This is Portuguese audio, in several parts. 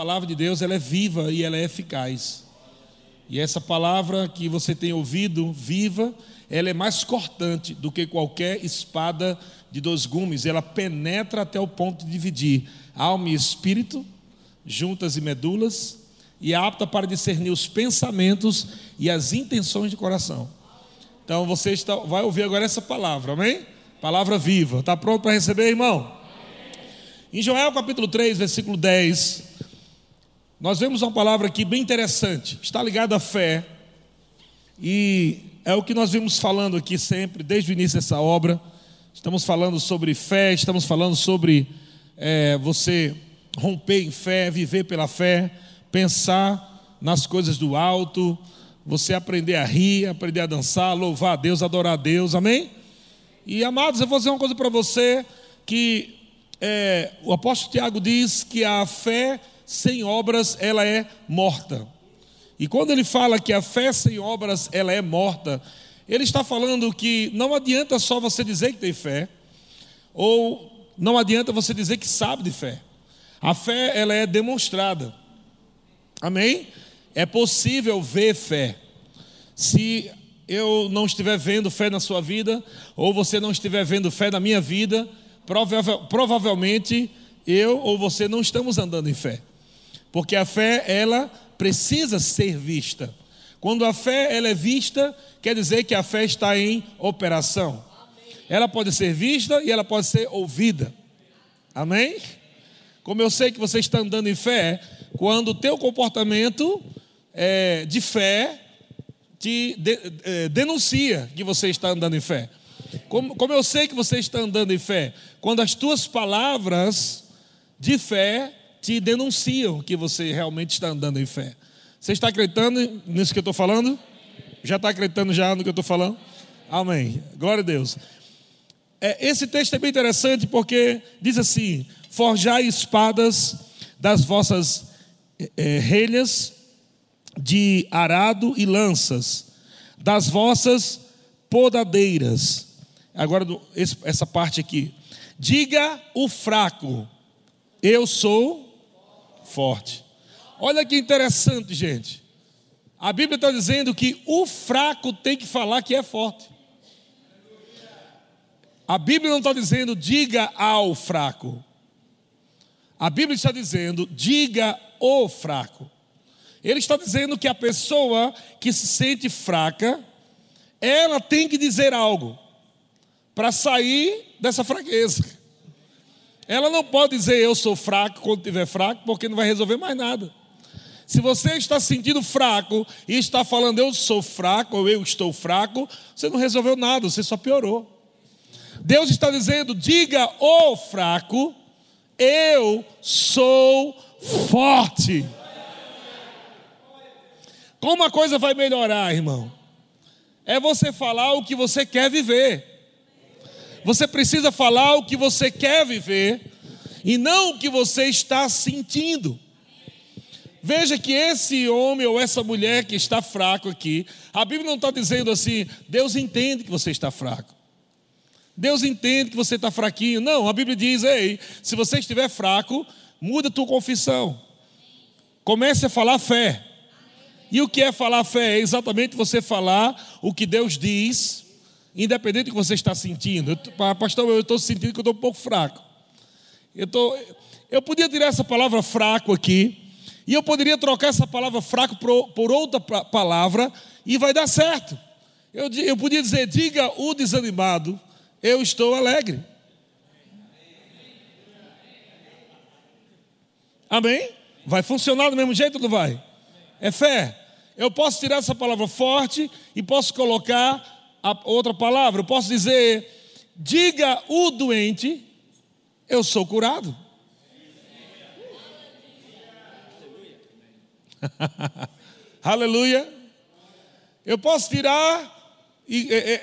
palavra de Deus ela é viva e ela é eficaz. E essa palavra que você tem ouvido, viva, ela é mais cortante do que qualquer espada de dois gumes. Ela penetra até o ponto de dividir alma e espírito, juntas e medulas, e é apta para discernir os pensamentos e as intenções de coração. Então você está, vai ouvir agora essa palavra, amém? Palavra viva. Está pronto para receber, irmão? Em Joel capítulo 3, versículo 10, nós vemos uma palavra aqui bem interessante, está ligada à fé, e é o que nós vimos falando aqui sempre, desde o início dessa obra. Estamos falando sobre fé, estamos falando sobre é, você romper em fé, viver pela fé, pensar nas coisas do alto, você aprender a rir, aprender a dançar, louvar a Deus, adorar a Deus, amém? E amados, eu vou dizer uma coisa para você que é, o apóstolo Tiago diz que a fé sem obras ela é morta. E quando ele fala que a fé sem obras ela é morta, ele está falando que não adianta só você dizer que tem fé, ou não adianta você dizer que sabe de fé. A fé ela é demonstrada. Amém? É possível ver fé. Se eu não estiver vendo fé na sua vida, ou você não estiver vendo fé na minha vida, provavelmente eu ou você não estamos andando em fé. Porque a fé, ela precisa ser vista. Quando a fé ela é vista, quer dizer que a fé está em operação. Ela pode ser vista e ela pode ser ouvida. Amém? Como eu sei que você está andando em fé, quando o teu comportamento é, de fé te de, é, denuncia que você está andando em fé. Como, como eu sei que você está andando em fé? Quando as tuas palavras de fé te denunciam que você realmente está andando em fé. Você está acreditando nisso que eu estou falando? Já está acreditando já no que eu estou falando? Amém. Glória a Deus. É, esse texto é bem interessante porque diz assim: forjai espadas das vossas é, relhas de arado e lanças, das vossas podadeiras Agora, essa parte aqui. Diga o fraco, eu sou forte. Olha que interessante, gente. A Bíblia está dizendo que o fraco tem que falar que é forte. A Bíblia não está dizendo diga ao fraco. A Bíblia está dizendo diga o fraco. Ele está dizendo que a pessoa que se sente fraca, ela tem que dizer algo para sair dessa fraqueza. Ela não pode dizer eu sou fraco quando estiver fraco, porque não vai resolver mais nada. Se você está sentindo fraco e está falando eu sou fraco ou eu estou fraco, você não resolveu nada, você só piorou. Deus está dizendo: diga, ô fraco, eu sou forte. Como a coisa vai melhorar, irmão? É você falar o que você quer viver. Você precisa falar o que você quer viver e não o que você está sentindo. Veja que esse homem ou essa mulher que está fraco aqui, a Bíblia não está dizendo assim, Deus entende que você está fraco. Deus entende que você está fraquinho. Não, a Bíblia diz, ei, se você estiver fraco, muda a tua confissão. Comece a falar fé. E o que é falar fé? É exatamente você falar o que Deus diz independente do que você está sentindo. Eu, pastor, eu estou sentindo que eu estou um pouco fraco. Eu, tô, eu podia tirar essa palavra fraco aqui, e eu poderia trocar essa palavra fraco por, por outra palavra, e vai dar certo. Eu, eu podia dizer, diga o desanimado, eu estou alegre. Amém? Vai funcionar do mesmo jeito ou não vai? É fé. Eu posso tirar essa palavra forte e posso colocar a outra palavra, eu posso dizer: diga o doente, eu sou curado. Aleluia. Eu posso tirar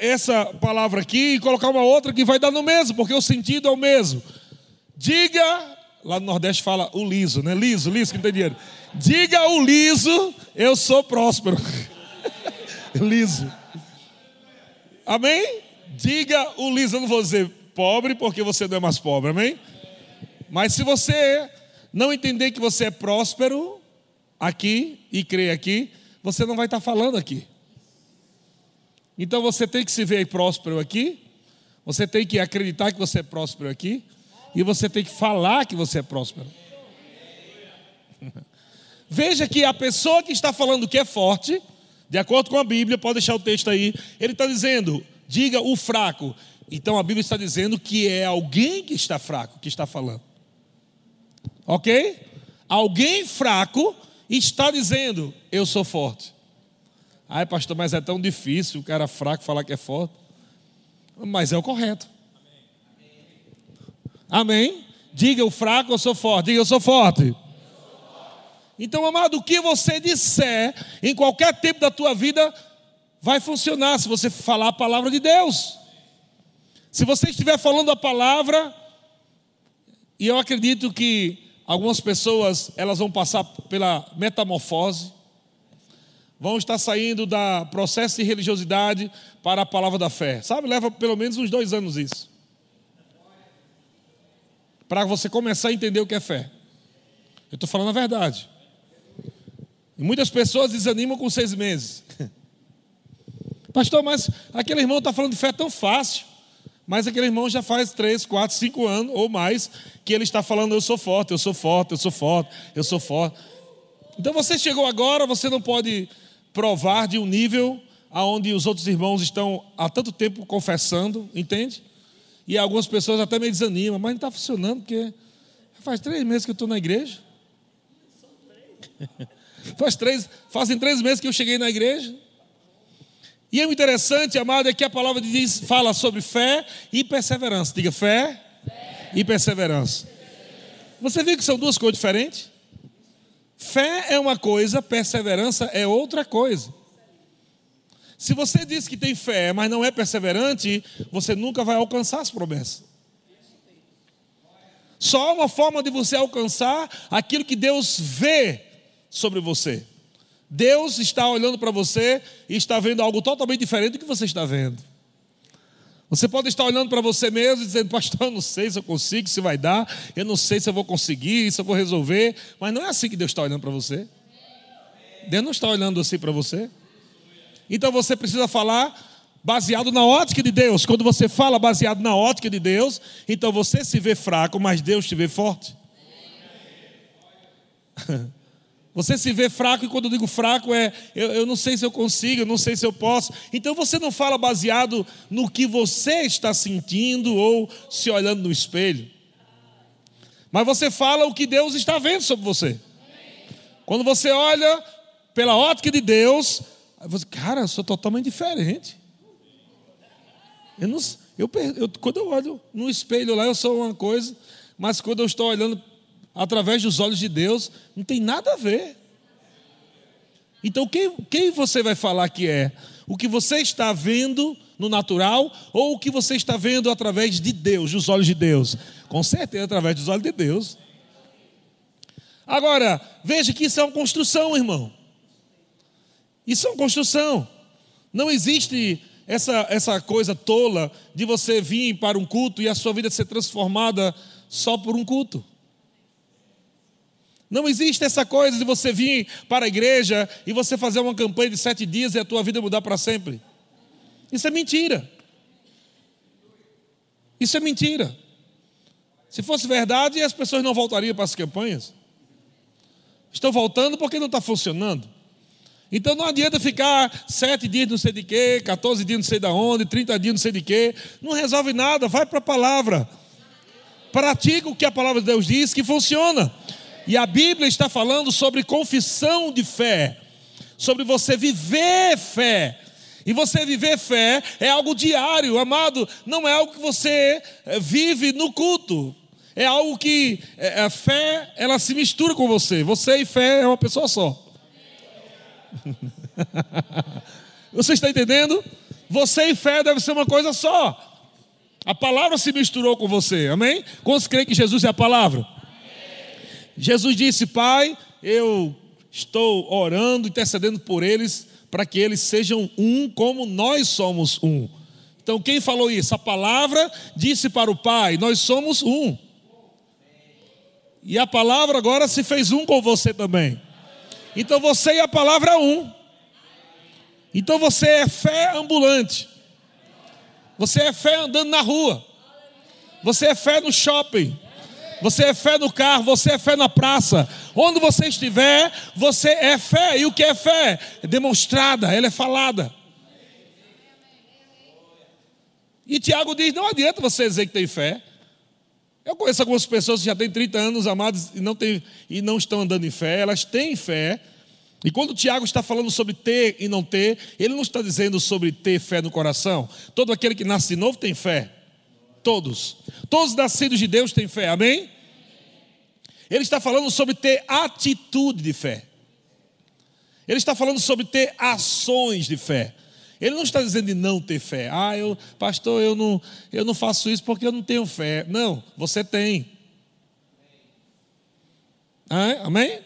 essa palavra aqui e colocar uma outra que vai dar no mesmo, porque o sentido é o mesmo. Diga, lá no Nordeste fala o liso, né? Liso, liso que não tem dinheiro. Diga o liso, eu sou próspero. liso. Amém? Diga o liso, eu não vou dizer pobre, porque você não é mais pobre, amém? Mas se você não entender que você é próspero aqui e crer aqui, você não vai estar falando aqui. Então você tem que se ver próspero aqui, você tem que acreditar que você é próspero aqui, e você tem que falar que você é próspero. Veja que a pessoa que está falando que é forte, de acordo com a Bíblia, pode deixar o texto aí, ele está dizendo, diga o fraco. Então a Bíblia está dizendo que é alguém que está fraco que está falando. Ok? Alguém fraco está dizendo, eu sou forte. Ai, pastor, mas é tão difícil o cara fraco falar que é forte. Mas é o correto. Amém? Diga o fraco, eu sou forte. Diga, eu sou forte. Então, amado, o que você disser em qualquer tempo da tua vida vai funcionar se você falar a palavra de Deus. Se você estiver falando a palavra, e eu acredito que algumas pessoas elas vão passar pela metamorfose, vão estar saindo da processo de religiosidade para a palavra da fé. Sabe, leva pelo menos uns dois anos isso. Para você começar a entender o que é fé. Eu estou falando a verdade. E muitas pessoas desanimam com seis meses. Pastor, mas aquele irmão está falando de fé tão fácil. Mas aquele irmão já faz três, quatro, cinco anos ou mais que ele está falando: eu sou forte, eu sou forte, eu sou forte, eu sou forte. Então você chegou agora, você não pode provar de um nível aonde os outros irmãos estão há tanto tempo confessando, entende? E algumas pessoas até me desanimam, mas não está funcionando porque faz três meses que eu estou na igreja. Faz três, fazem três meses que eu cheguei na igreja. E é interessante, amado, é que a palavra diz, fala sobre fé e perseverança. Diga fé, fé. e perseverança. Você viu que são duas coisas diferentes? Fé é uma coisa, perseverança é outra coisa. Se você diz que tem fé, mas não é perseverante, você nunca vai alcançar as promessas. Só há uma forma de você alcançar aquilo que Deus vê sobre você. Deus está olhando para você e está vendo algo totalmente diferente do que você está vendo. Você pode estar olhando para você mesmo e dizendo, pastor, eu não sei se eu consigo, se vai dar, eu não sei se eu vou conseguir, se eu vou resolver, mas não é assim que Deus está olhando para você. Deus não está olhando assim para você. Então você precisa falar baseado na ótica de Deus. Quando você fala baseado na ótica de Deus, então você se vê fraco, mas Deus te vê forte. Você se vê fraco, e quando eu digo fraco é eu, eu, não sei se eu consigo, eu não sei se eu posso. Então você não fala baseado no que você está sentindo ou se olhando no espelho. Mas você fala o que Deus está vendo sobre você. Quando você olha pela ótica de Deus, você, cara, eu sou totalmente diferente. Eu não, eu, eu, quando eu olho no espelho lá, eu sou uma coisa, mas quando eu estou olhando através dos olhos de Deus, não tem nada a ver. Então, quem, quem você vai falar que é? O que você está vendo no natural ou o que você está vendo através de Deus, dos olhos de Deus? Com certeza, através dos olhos de Deus. Agora, veja que isso é uma construção, irmão. Isso é uma construção. Não existe essa, essa coisa tola de você vir para um culto e a sua vida ser transformada só por um culto. Não existe essa coisa de você vir para a igreja e você fazer uma campanha de sete dias e a tua vida mudar para sempre. Isso é mentira. Isso é mentira. Se fosse verdade, as pessoas não voltariam para as campanhas. Estão voltando porque não está funcionando. Então não adianta ficar sete dias não sei de quê, 14 dias não sei de onde, 30 dias não sei de quê. Não resolve nada, vai para a palavra. Pratica o que a palavra de Deus diz que funciona. E a Bíblia está falando sobre confissão de fé, sobre você viver fé. E você viver fé é algo diário, amado, não é algo que você eh, vive no culto. É algo que eh, a fé, ela se mistura com você. Você e fé é uma pessoa só. você está entendendo? Você e fé deve ser uma coisa só. A palavra se misturou com você, amém? Quantos creem que Jesus é a palavra? Jesus disse: Pai, eu estou orando, intercedendo por eles, para que eles sejam um como nós somos um. Então, quem falou isso? A palavra disse para o Pai: Nós somos um. E a palavra agora se fez um com você também. Então você e a palavra é um. Então você é fé ambulante. Você é fé andando na rua. Você é fé no shopping. Você é fé no carro, você é fé na praça. Onde você estiver, você é fé. E o que é fé? É demonstrada, ela é falada. E Tiago diz: não adianta você dizer que tem fé. Eu conheço algumas pessoas que já têm 30 anos, amados, e não, tem, e não estão andando em fé, elas têm fé. E quando Tiago está falando sobre ter e não ter, ele não está dizendo sobre ter fé no coração. Todo aquele que nasce de novo tem fé. Todos. Todos nascidos de Deus têm fé, amém? Ele está falando sobre ter atitude de fé. Ele está falando sobre ter ações de fé. Ele não está dizendo de não ter fé. Ah, eu, pastor, eu não, eu não faço isso porque eu não tenho fé. Não, você tem. Ah, amém?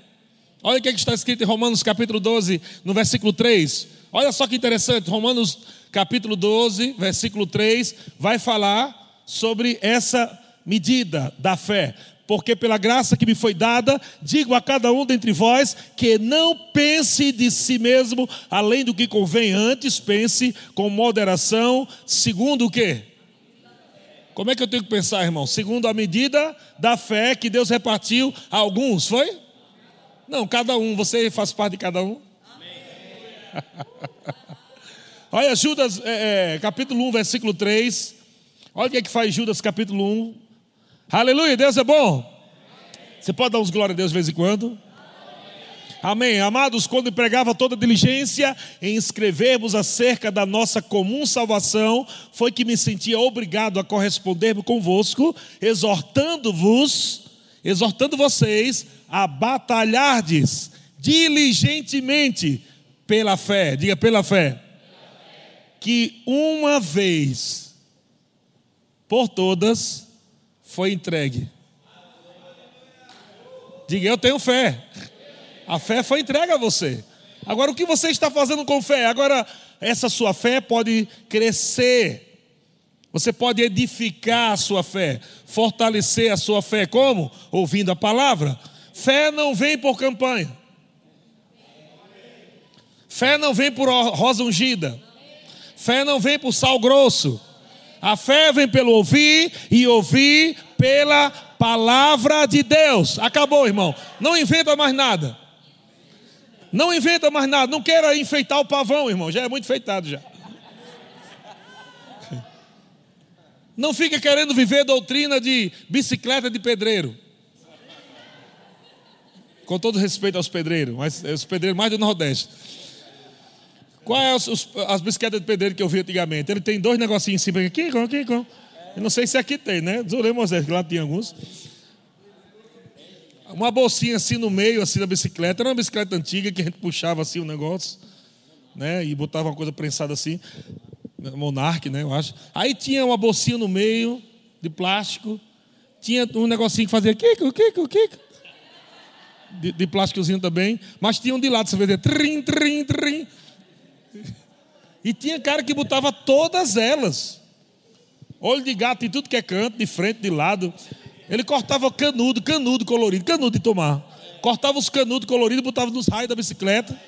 Olha o que, é que está escrito em Romanos capítulo 12, no versículo 3. Olha só que interessante, Romanos capítulo 12, versículo 3, vai falar sobre essa medida da fé porque pela graça que me foi dada, digo a cada um dentre vós que não pense de si mesmo além do que convém, antes pense com moderação, segundo o quê? Como é que eu tenho que pensar, irmão? Segundo a medida da fé que Deus repartiu a alguns, foi? Não, cada um, você faz parte de cada um? Olha, Judas, é, é, capítulo 1, versículo 3. Olha o que é que faz Judas, capítulo 1, Aleluia, Deus é bom. Você pode dar uns glória a Deus de vez em quando? Amém. Amados, quando empregava toda diligência em escrevermos acerca da nossa comum salvação, foi que me sentia obrigado a corresponder convosco, exortando-vos, exortando vocês a batalhardes diligentemente pela fé. Diga pela fé. Que uma vez por todas foi entregue. Diga, eu tenho fé. A fé foi entregue a você. Agora, o que você está fazendo com fé? Agora, essa sua fé pode crescer. Você pode edificar a sua fé, fortalecer a sua fé. Como? Ouvindo a palavra. Fé não vem por campanha. Fé não vem por rosa ungida. Fé não vem por sal grosso. A fé vem pelo ouvir e ouvir pela palavra de Deus. Acabou, irmão. Não inventa mais nada. Não inventa mais nada. Não queira enfeitar o pavão, irmão. Já é muito enfeitado já. Não fica querendo viver doutrina de bicicleta de pedreiro. Com todo respeito aos pedreiros, mas os pedreiros mais do Nordeste. Qual é as, as bicicletas de pedreiro que eu vi antigamente? Ele tem dois negocinhos em cima aqui, aqui, aqui. Eu não sei se aqui tem, né? Zulei Moisés, que lá tinha alguns. Uma bolsinha assim no meio, assim da bicicleta. Era uma bicicleta antiga que a gente puxava assim o um negócio, né? E botava uma coisa prensada assim. Monarque, né? Eu acho. Aí tinha uma bolsinha no meio, de plástico. Tinha um negocinho que fazia kiko, kiko, kiko. De, de plásticozinho também. Mas tinha um de lado, você vê, trim, trim, trim. E tinha cara que botava todas elas. Olho de gato em tudo que é canto, de frente, de lado. Ele cortava canudo, canudo colorido, canudo de tomar. Cortava os canudos coloridos, botava nos raios da bicicleta.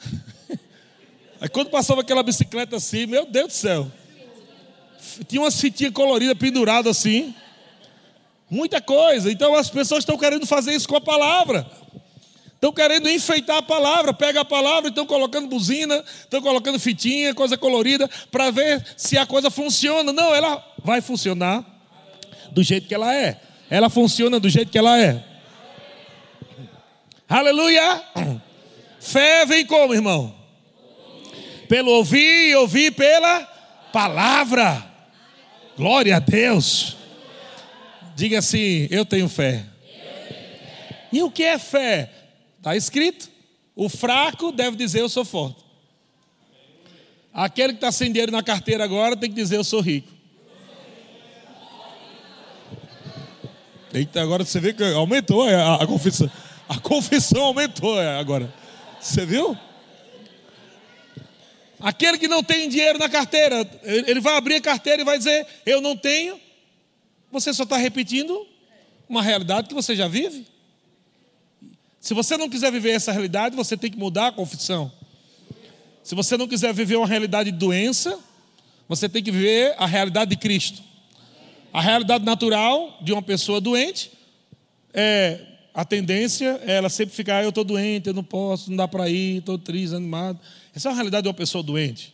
Aí quando passava aquela bicicleta assim, meu Deus do céu. Tinha umas fitinhas coloridas penduradas assim. Muita coisa. Então as pessoas estão querendo fazer isso com a palavra. Estão querendo enfeitar a palavra, pega a palavra, estão colocando buzina, estão colocando fitinha, coisa colorida, para ver se a coisa funciona. Não, ela vai funcionar do jeito que ela é. Ela funciona do jeito que ela é. Aleluia! Fé vem como, irmão? Pelo ouvir e ouvir pela palavra. Glória a Deus. Diga assim: Eu tenho fé. E o que é fé? Está escrito. O fraco deve dizer eu sou forte. Aquele que está sem dinheiro na carteira agora tem que dizer eu sou rico. Eita, agora você vê que aumentou a, a confissão. A confissão aumentou é, agora. Você viu? Aquele que não tem dinheiro na carteira, ele vai abrir a carteira e vai dizer: Eu não tenho Você só está repetindo uma realidade que você já vive. Se você não quiser viver essa realidade, você tem que mudar a confissão. Se você não quiser viver uma realidade de doença, você tem que viver a realidade de Cristo. A realidade natural de uma pessoa doente é a tendência é ela sempre ficar, ah, eu estou doente, eu não posso, não dá para ir, estou triste, animado. Essa é a realidade de uma pessoa doente.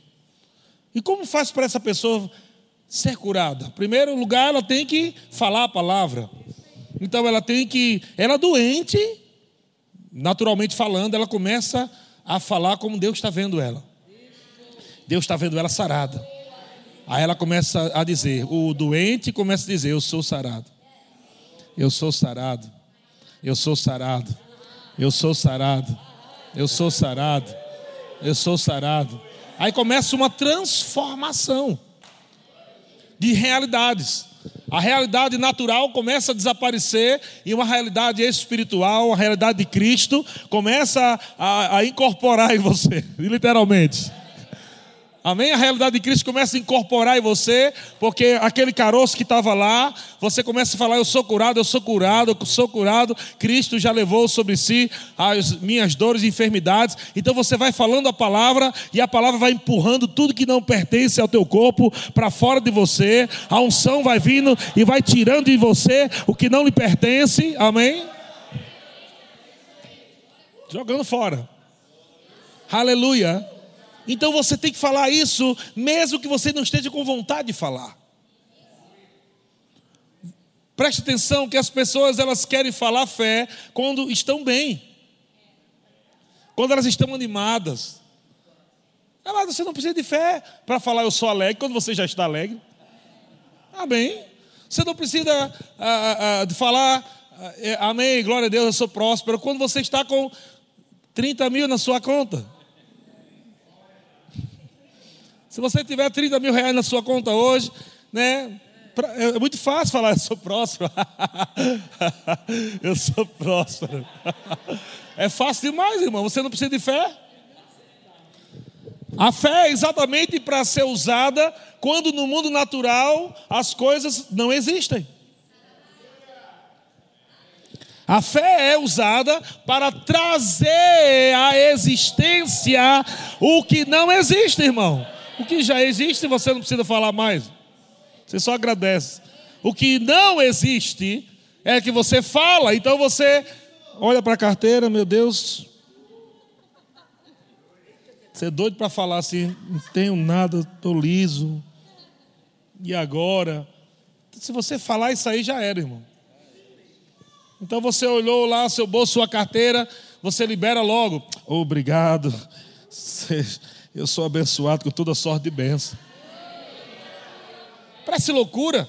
E como faz para essa pessoa ser curada? Em primeiro lugar, ela tem que falar a palavra. Então ela tem que, ela é doente, naturalmente falando, ela começa a falar como Deus está vendo ela. Deus está vendo ela sarada. Aí ela começa a dizer, o doente começa a dizer: Eu sou sarado. Eu sou sarado. Eu sou sarado. Eu sou sarado. Eu sou sarado. Eu sou sarado. Aí começa uma transformação de realidades. A realidade natural começa a desaparecer e uma realidade espiritual, a realidade de Cristo, começa a, a incorporar em você, literalmente. Amém? A realidade de Cristo começa a incorporar em você, porque aquele caroço que estava lá, você começa a falar: Eu sou curado, eu sou curado, eu sou curado. Cristo já levou sobre si as minhas dores e enfermidades. Então você vai falando a palavra e a palavra vai empurrando tudo que não pertence ao teu corpo para fora de você. A unção vai vindo e vai tirando de você o que não lhe pertence. Amém? Jogando fora. Aleluia. Então você tem que falar isso, mesmo que você não esteja com vontade de falar. Preste atenção que as pessoas elas querem falar fé quando estão bem, quando elas estão animadas. Ela, você não precisa de fé para falar eu sou alegre quando você já está alegre. Amém. Você não precisa ah, ah, ah de falar é, amém, glória a Deus, eu sou próspero quando você está com 30 mil na sua conta. Se você tiver 30 mil reais na sua conta hoje, né? É muito fácil falar, eu sou próspero. eu sou próspero. é fácil demais, irmão. Você não precisa de fé. A fé é exatamente para ser usada quando no mundo natural as coisas não existem. A fé é usada para trazer à existência o que não existe, irmão. O que já existe, você não precisa falar mais. Você só agradece. O que não existe é que você fala. Então você olha para a carteira, meu Deus. Você é doido para falar assim, não tenho nada, estou liso. E agora? Se você falar isso aí, já era, irmão. Então você olhou lá seu bolso, sua carteira, você libera logo. Obrigado. Eu sou abençoado com toda sorte de bênção. Parece loucura.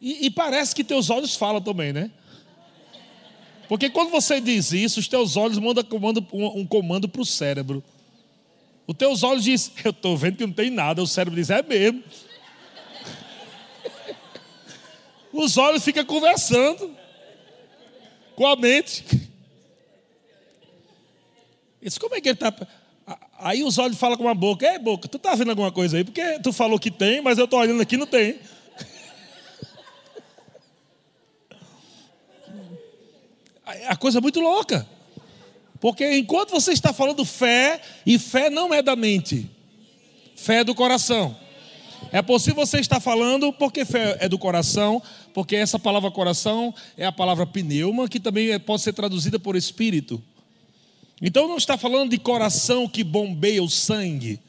E, e, parece que teus olhos falam também, né? Porque quando você diz isso, os teus olhos mandam comando, um comando para o cérebro. Os teus olhos dizem, eu estou vendo que não tem nada. O cérebro diz, é mesmo. Os olhos ficam conversando com a mente. Isso como é que ele está. Aí os olhos falam com a boca: É, boca, tu tá vendo alguma coisa aí? Porque tu falou que tem, mas eu estou olhando aqui não tem. A coisa é muito louca. Porque enquanto você está falando fé, e fé não é da mente, fé é do coração. É possível você estar falando porque fé é do coração, porque essa palavra coração é a palavra pneuma, que também pode ser traduzida por espírito. Então não está falando de coração que bombeia o sangue.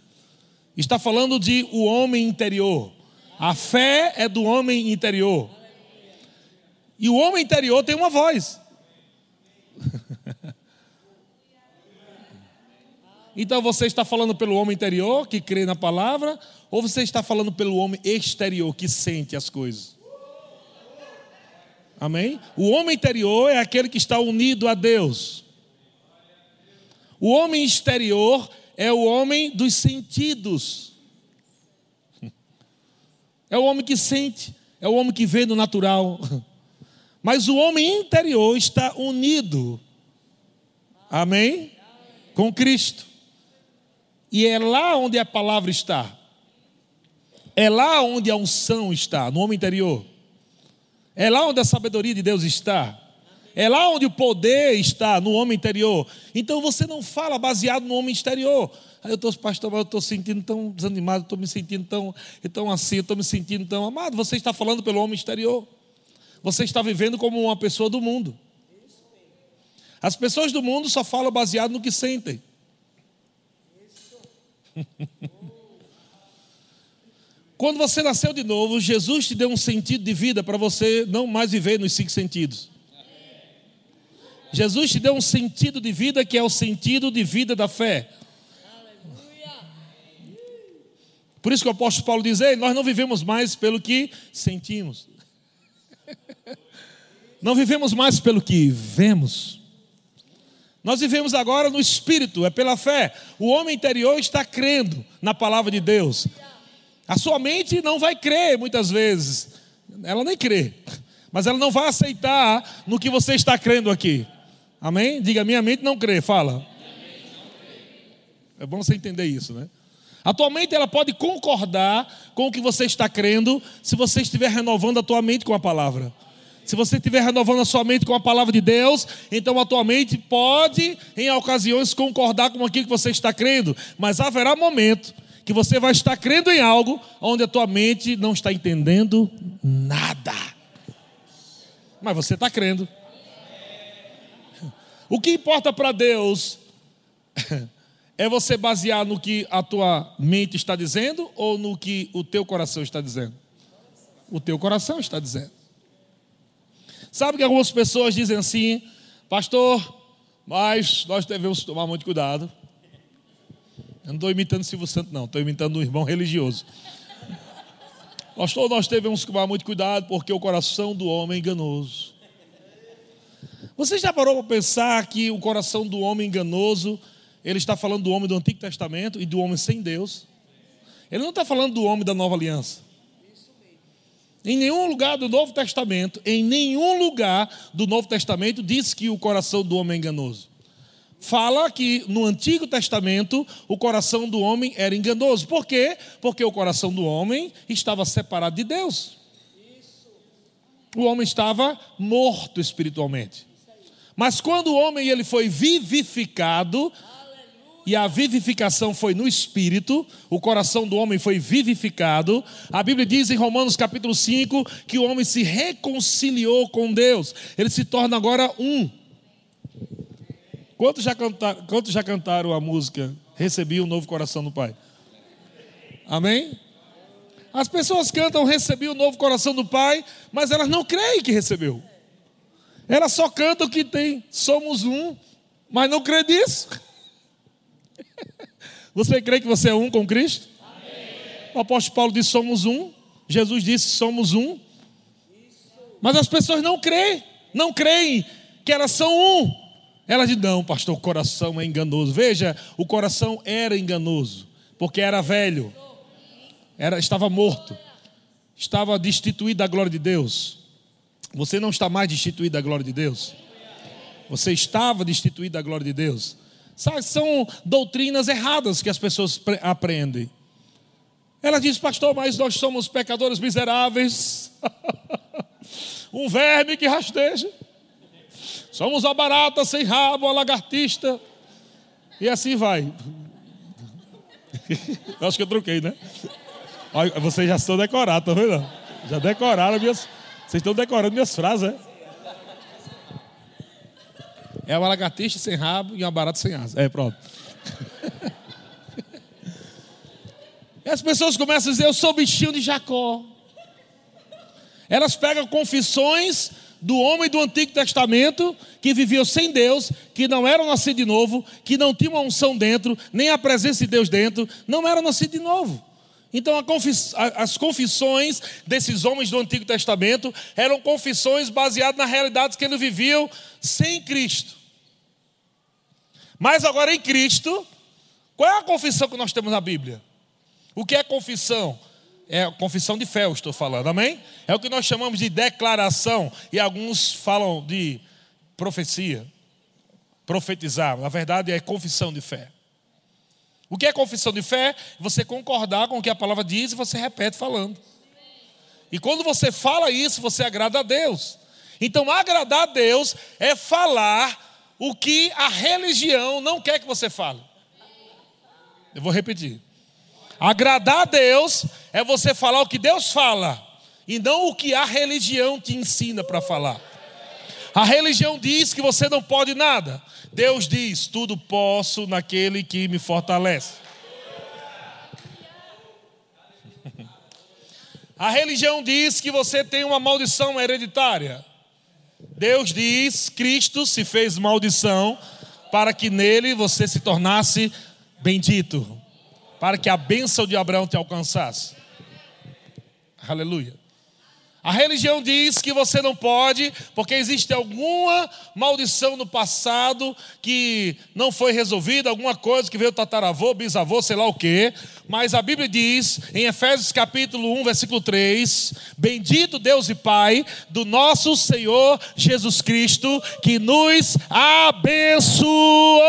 Está falando de o homem interior. A fé é do homem interior. E o homem interior tem uma voz. então você está falando pelo homem interior que crê na palavra, ou você está falando pelo homem exterior que sente as coisas? Amém? O homem interior é aquele que está unido a Deus. O homem exterior é o homem dos sentidos. É o homem que sente, é o homem que vê no natural. Mas o homem interior está unido, amém? Com Cristo. E é lá onde a palavra está. É lá onde a unção está, no homem interior. É lá onde a sabedoria de Deus está. É lá onde o poder está, no homem interior. Então você não fala baseado no homem exterior. Aí eu estou, pastor, eu estou sentindo tão desanimado, estou me sentindo tão, tão assim, estou me sentindo tão amado. Você está falando pelo homem exterior. Você está vivendo como uma pessoa do mundo. As pessoas do mundo só falam baseado no que sentem. Quando você nasceu de novo, Jesus te deu um sentido de vida para você não mais viver nos cinco sentidos. Jesus te deu um sentido de vida que é o sentido de vida da fé. Por isso que o apóstolo Paulo diz: Ei, nós não vivemos mais pelo que sentimos, não vivemos mais pelo que vemos. Nós vivemos agora no espírito, é pela fé. O homem interior está crendo na palavra de Deus. A sua mente não vai crer muitas vezes, ela nem crê, mas ela não vai aceitar no que você está crendo aqui. Amém? Diga, minha mente não crê, fala. É bom você entender isso, né? A tua mente ela pode concordar com o que você está crendo se você estiver renovando a tua mente com a palavra. Se você estiver renovando a sua mente com a palavra de Deus, então a tua mente pode, em ocasiões, concordar com aquilo que você está crendo, mas haverá momento que você vai estar crendo em algo onde a tua mente não está entendendo nada. Mas você está crendo. O que importa para Deus é você basear no que a tua mente está dizendo ou no que o teu coração está dizendo? O teu coração está dizendo. Sabe que algumas pessoas dizem assim, pastor, mas nós devemos tomar muito cuidado eu não estou imitando Silvio Santos, não, estou imitando um irmão religioso. Pastor, nós devemos tomar muito cuidado porque o coração do homem é enganoso. Você já parou para pensar que o coração do homem enganoso, ele está falando do homem do Antigo Testamento e do homem sem Deus? Ele não está falando do homem da nova aliança. Em nenhum lugar do Novo Testamento, em nenhum lugar do Novo Testamento diz que o coração do homem é enganoso fala que no Antigo Testamento o coração do homem era enganoso. Por quê? Porque o coração do homem estava separado de Deus. O homem estava morto espiritualmente. Mas quando o homem ele foi vivificado, e a vivificação foi no espírito, o coração do homem foi vivificado. A Bíblia diz em Romanos capítulo 5 que o homem se reconciliou com Deus, ele se torna agora um. Quantos já, cantaram, quantos já cantaram a música Recebi um novo coração do Pai? Amém? As pessoas cantam Recebi o um novo coração do Pai, mas elas não creem que recebeu. Elas só cantam que tem Somos um, mas não crê nisso. Você crê que você é um com Cristo? Amém. O apóstolo Paulo disse: Somos um. Jesus disse: Somos um. Mas as pessoas não creem, não creem que elas são um. Ela diz: Não, pastor, o coração é enganoso. Veja, o coração era enganoso, porque era velho, era, estava morto, estava destituído da glória de Deus. Você não está mais destituído da glória de Deus. Você estava destituído da glória de Deus. Sabe, são doutrinas erradas que as pessoas aprendem. Ela diz, pastor, mas nós somos pecadores miseráveis. um verme que rasteja. Somos a barata sem rabo, a lagartista. E assim vai. Acho que eu troquei, né? Vocês já estão decorados, tá vendo? Já decoraram minhas. Vocês estão decorando minhas frases, é? É uma lagartixa sem rabo e uma barata sem asa. É, pronto. E as pessoas começam a dizer: Eu sou bichinho de Jacó. Elas pegam confissões do homem do Antigo Testamento que vivia sem Deus, que não era nascido de novo, que não tinha uma unção dentro, nem a presença de Deus dentro, não era nascido de novo. Então, as confissões desses homens do Antigo Testamento eram confissões baseadas na realidade que eles viviam sem Cristo. Mas agora em Cristo, qual é a confissão que nós temos na Bíblia? O que é confissão? é confissão de fé, eu estou falando, amém? É o que nós chamamos de declaração, e alguns falam de profecia, profetizar, na verdade é confissão de fé. O que é confissão de fé? Você concordar com o que a palavra diz e você repete falando. E quando você fala isso, você agrada a Deus. Então, agradar a Deus é falar o que a religião não quer que você fale. Eu vou repetir. Agradar a Deus é você falar o que Deus fala e não o que a religião te ensina para falar. A religião diz que você não pode nada. Deus diz: tudo posso naquele que me fortalece. A religião diz que você tem uma maldição hereditária. Deus diz: Cristo se fez maldição para que nele você se tornasse bendito, para que a bênção de Abraão te alcançasse. Aleluia. A religião diz que você não pode, porque existe alguma maldição no passado que não foi resolvida, alguma coisa que veio tataravô, bisavô, sei lá o quê. Mas a Bíblia diz, em Efésios capítulo 1, versículo 3: Bendito Deus e Pai do nosso Senhor Jesus Cristo, que nos abençoou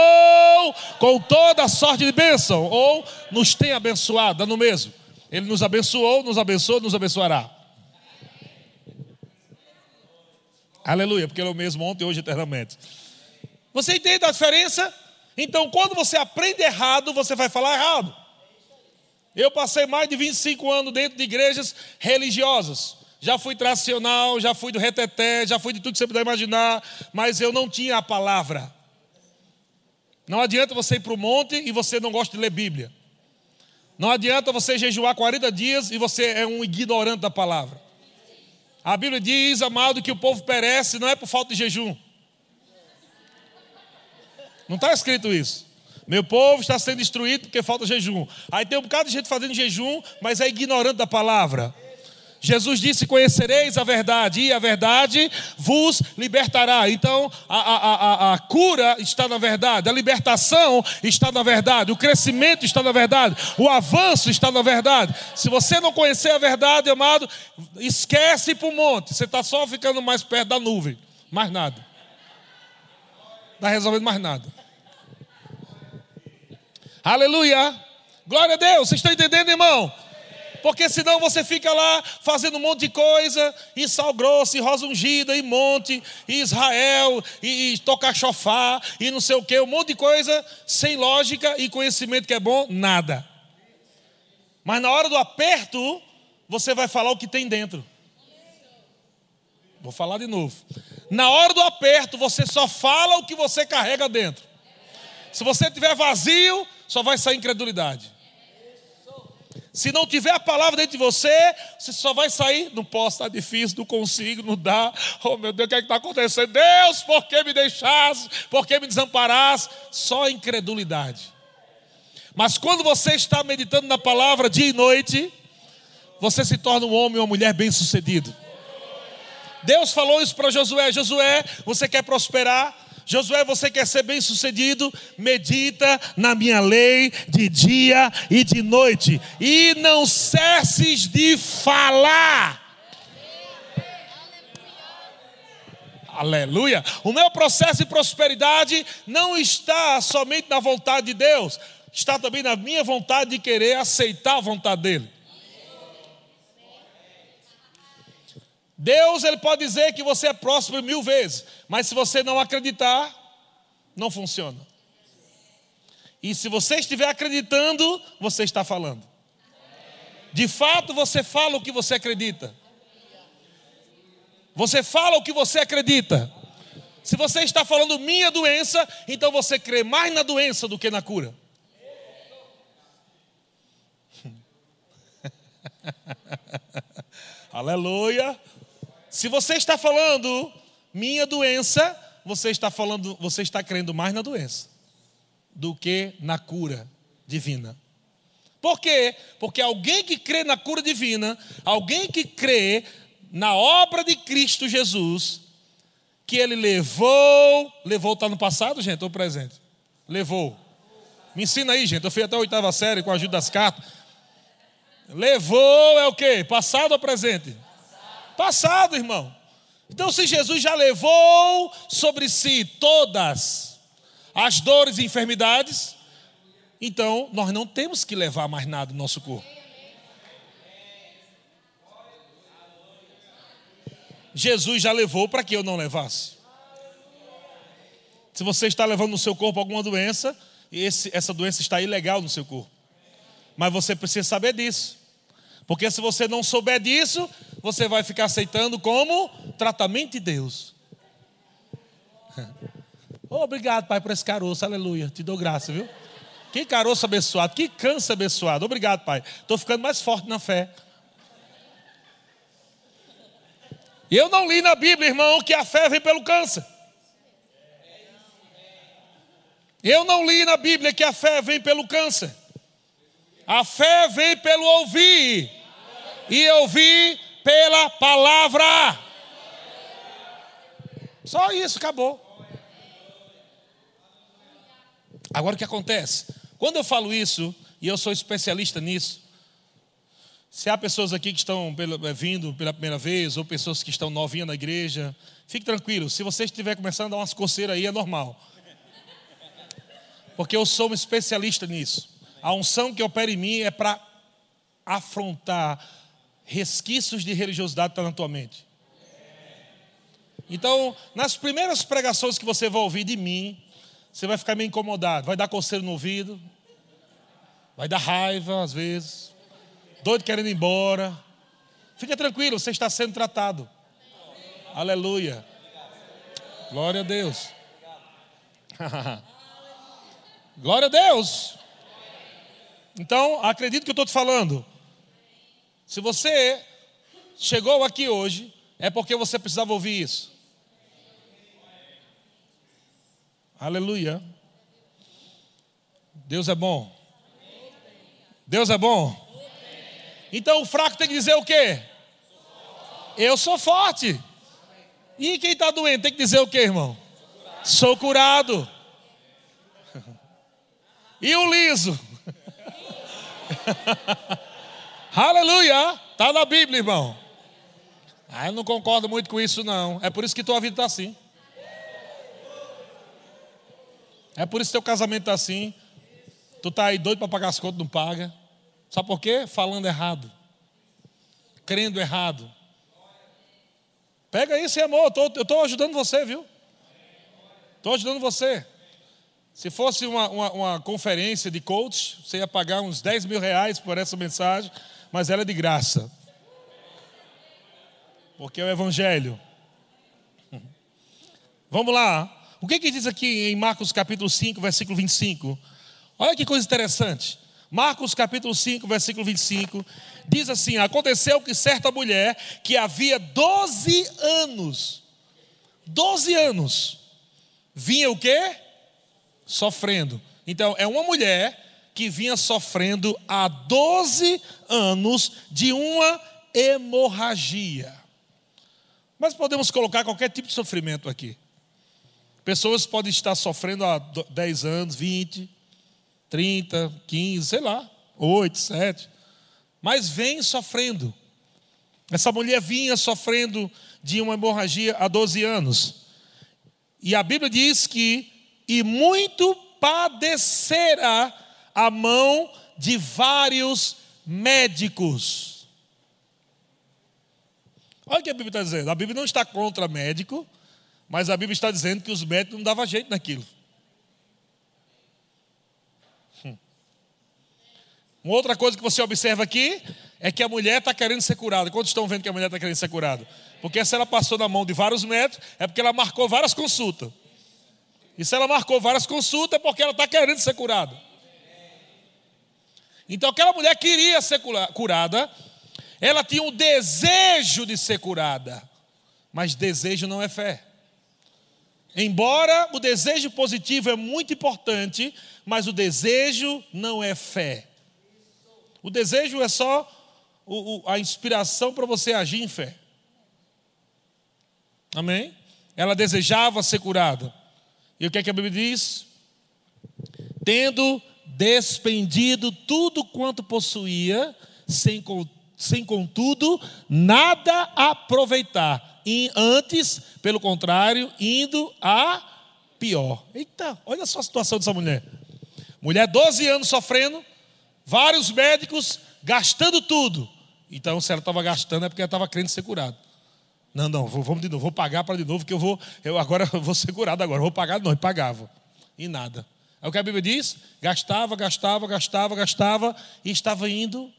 com toda a sorte de bênção, ou nos tem abençoado, no mesmo. Ele nos abençoou, nos abençoou, nos abençoará. Aleluia, porque ele é o mesmo ontem, hoje eternamente. Você entende a diferença? Então, quando você aprende errado, você vai falar errado. Eu passei mais de 25 anos dentro de igrejas religiosas. Já fui tradicional, já fui do reteté, já fui de tudo que você puder imaginar, mas eu não tinha a palavra. Não adianta você ir para o monte e você não gosta de ler Bíblia. Não adianta você jejuar 40 dias e você é um ignorante da palavra. A Bíblia diz, amado, que o povo perece não é por falta de jejum. Não está escrito isso. Meu povo está sendo destruído porque falta jejum. Aí tem um bocado de gente fazendo jejum, mas é ignorante da palavra. Jesus disse: Conhecereis a verdade, e a verdade vos libertará. Então, a, a, a, a, cura está na verdade, a libertação está na verdade, o crescimento está na verdade, o avanço está na verdade. Se você não conhecer a verdade, amado, esquece para o monte, você está só ficando mais perto da nuvem, mais nada. Não está resolvendo mais nada. Aleluia! Glória a Deus, vocês estão entendendo, irmão? Porque senão você fica lá fazendo um monte de coisa, e sal grosso, e rosa ungida, e monte, e Israel, e, e tocar chofar, e não sei o que, um monte de coisa sem lógica e conhecimento que é bom, nada. Mas na hora do aperto, você vai falar o que tem dentro. Vou falar de novo. Na hora do aperto, você só fala o que você carrega dentro. Se você tiver vazio, só vai sair incredulidade. Se não tiver a palavra dentro de você, você só vai sair. Não posso, está difícil, não consigo, não dá. Oh meu Deus, o que é está acontecendo? Deus, por que me deixaste? Por que me desamparaste? Só incredulidade. Mas quando você está meditando na palavra dia e noite, você se torna um homem ou uma mulher bem-sucedido. Deus falou isso para Josué: Josué, você quer prosperar? Josué, você quer ser bem sucedido? Medita na minha lei de dia e de noite, e não cesses de falar. Aleluia. O meu processo de prosperidade não está somente na vontade de Deus, está também na minha vontade de querer aceitar a vontade dEle. Deus ele pode dizer que você é próspero mil vezes, mas se você não acreditar, não funciona. E se você estiver acreditando, você está falando. De fato, você fala o que você acredita. Você fala o que você acredita. Se você está falando minha doença, então você crê mais na doença do que na cura. Aleluia. Se você está falando minha doença, você está falando, você está crendo mais na doença do que na cura divina. Por quê? Porque alguém que crê na cura divina, alguém que crê na obra de Cristo Jesus, que ele levou, levou está no passado, gente, ou presente? Levou. Me ensina aí, gente. Eu fui até a oitava série com a ajuda das cartas. Levou é o quê? Passado ou presente? Passado, irmão. Então, se Jesus já levou sobre si todas as dores e enfermidades, então nós não temos que levar mais nada no nosso corpo. Jesus já levou para que eu não levasse. Se você está levando no seu corpo alguma doença, esse, essa doença está ilegal no seu corpo. Mas você precisa saber disso. Porque se você não souber disso, você vai ficar aceitando como tratamento de Deus. Obrigado, Pai, por esse caroço, aleluia. Te dou graça, viu? Que caroço abençoado, que câncer abençoado. Obrigado, Pai. Estou ficando mais forte na fé. E eu não li na Bíblia, irmão, que a fé vem pelo câncer. Eu não li na Bíblia que a fé vem pelo câncer. A fé vem pelo ouvir. E ouvir pela palavra. Só isso, acabou. Agora o que acontece? Quando eu falo isso, e eu sou especialista nisso, se há pessoas aqui que estão eh, vindo pela primeira vez, ou pessoas que estão novinhas na igreja, fique tranquilo, se você estiver começando a dar umas coceiras aí, é normal. Porque eu sou um especialista nisso. A unção que opera em mim é para afrontar resquícios de religiosidade está na tua mente. Então, nas primeiras pregações que você vai ouvir de mim, você vai ficar meio incomodado, vai dar coceiro no ouvido, vai dar raiva às vezes, doido querendo ir embora. Fica tranquilo, você está sendo tratado. Aleluia. Glória a Deus. Glória a Deus. Então, acredito que eu estou te falando. Se você chegou aqui hoje, é porque você precisava ouvir isso. Aleluia. Deus é bom. Deus é bom. Então o fraco tem que dizer o quê? Eu sou forte. E quem está doente tem que dizer o quê, irmão? Sou curado. E o liso? Aleluia. Está na Bíblia, irmão. Ah, eu não concordo muito com isso, não. É por isso que tua vida está assim. É por isso que teu casamento está assim. Tu está aí doido para pagar as contas, não paga. Sabe por quê? Falando errado. Crendo errado. Pega isso, amor. Eu estou ajudando você, viu? Estou ajudando você. Se fosse uma, uma, uma, conferência de coach, você ia pagar uns 10 mil reais por essa mensagem, mas ela é de graça. Porque é o Evangelho. Vamos lá. O que, que diz aqui em Marcos capítulo 5, versículo 25? Olha que coisa interessante. Marcos capítulo 5, versículo 25, diz assim: Aconteceu que certa mulher que havia 12 anos, 12 anos, vinha o quê? Sofrendo. Então, é uma mulher que vinha sofrendo há 12 anos de uma hemorragia. Mas podemos colocar qualquer tipo de sofrimento aqui. Pessoas podem estar sofrendo há 10 anos, 20, 30, 15, sei lá, 8, 7. Mas vem sofrendo. Essa mulher vinha sofrendo de uma hemorragia há 12 anos. E a Bíblia diz que, e muito padecera a mão de vários médicos. Olha o que a Bíblia está dizendo. A Bíblia não está contra médico, mas a Bíblia está dizendo que os médicos não davam jeito naquilo. Hum. Uma outra coisa que você observa aqui é que a mulher está querendo ser curada. Quantos estão vendo que a mulher está querendo ser curada? Porque se ela passou na mão de vários médicos, é porque ela marcou várias consultas. E se ela marcou várias consultas, é porque ela está querendo ser curada. Então aquela mulher queria ser curada, ela tinha o desejo de ser curada, mas desejo não é fé. Embora o desejo positivo é muito importante, mas o desejo não é fé. O desejo é só a inspiração para você agir em fé. Amém? Ela desejava ser curada. E o que, é que a Bíblia diz? Tendo despendido tudo quanto possuía, sem, sem contudo nada aproveitar e antes, pelo contrário, indo a pior. Eita, olha só a situação dessa mulher. Mulher, 12 anos sofrendo, vários médicos gastando tudo. Então, se ela estava gastando, é porque ela estava querendo ser curada. Não, não, vamos de novo, vou pagar para de novo, que eu vou, eu agora vou ser curado agora, vou pagar novo. E pagava. E nada. É o que a Bíblia diz? Gastava, gastava, gastava, gastava, e estava indo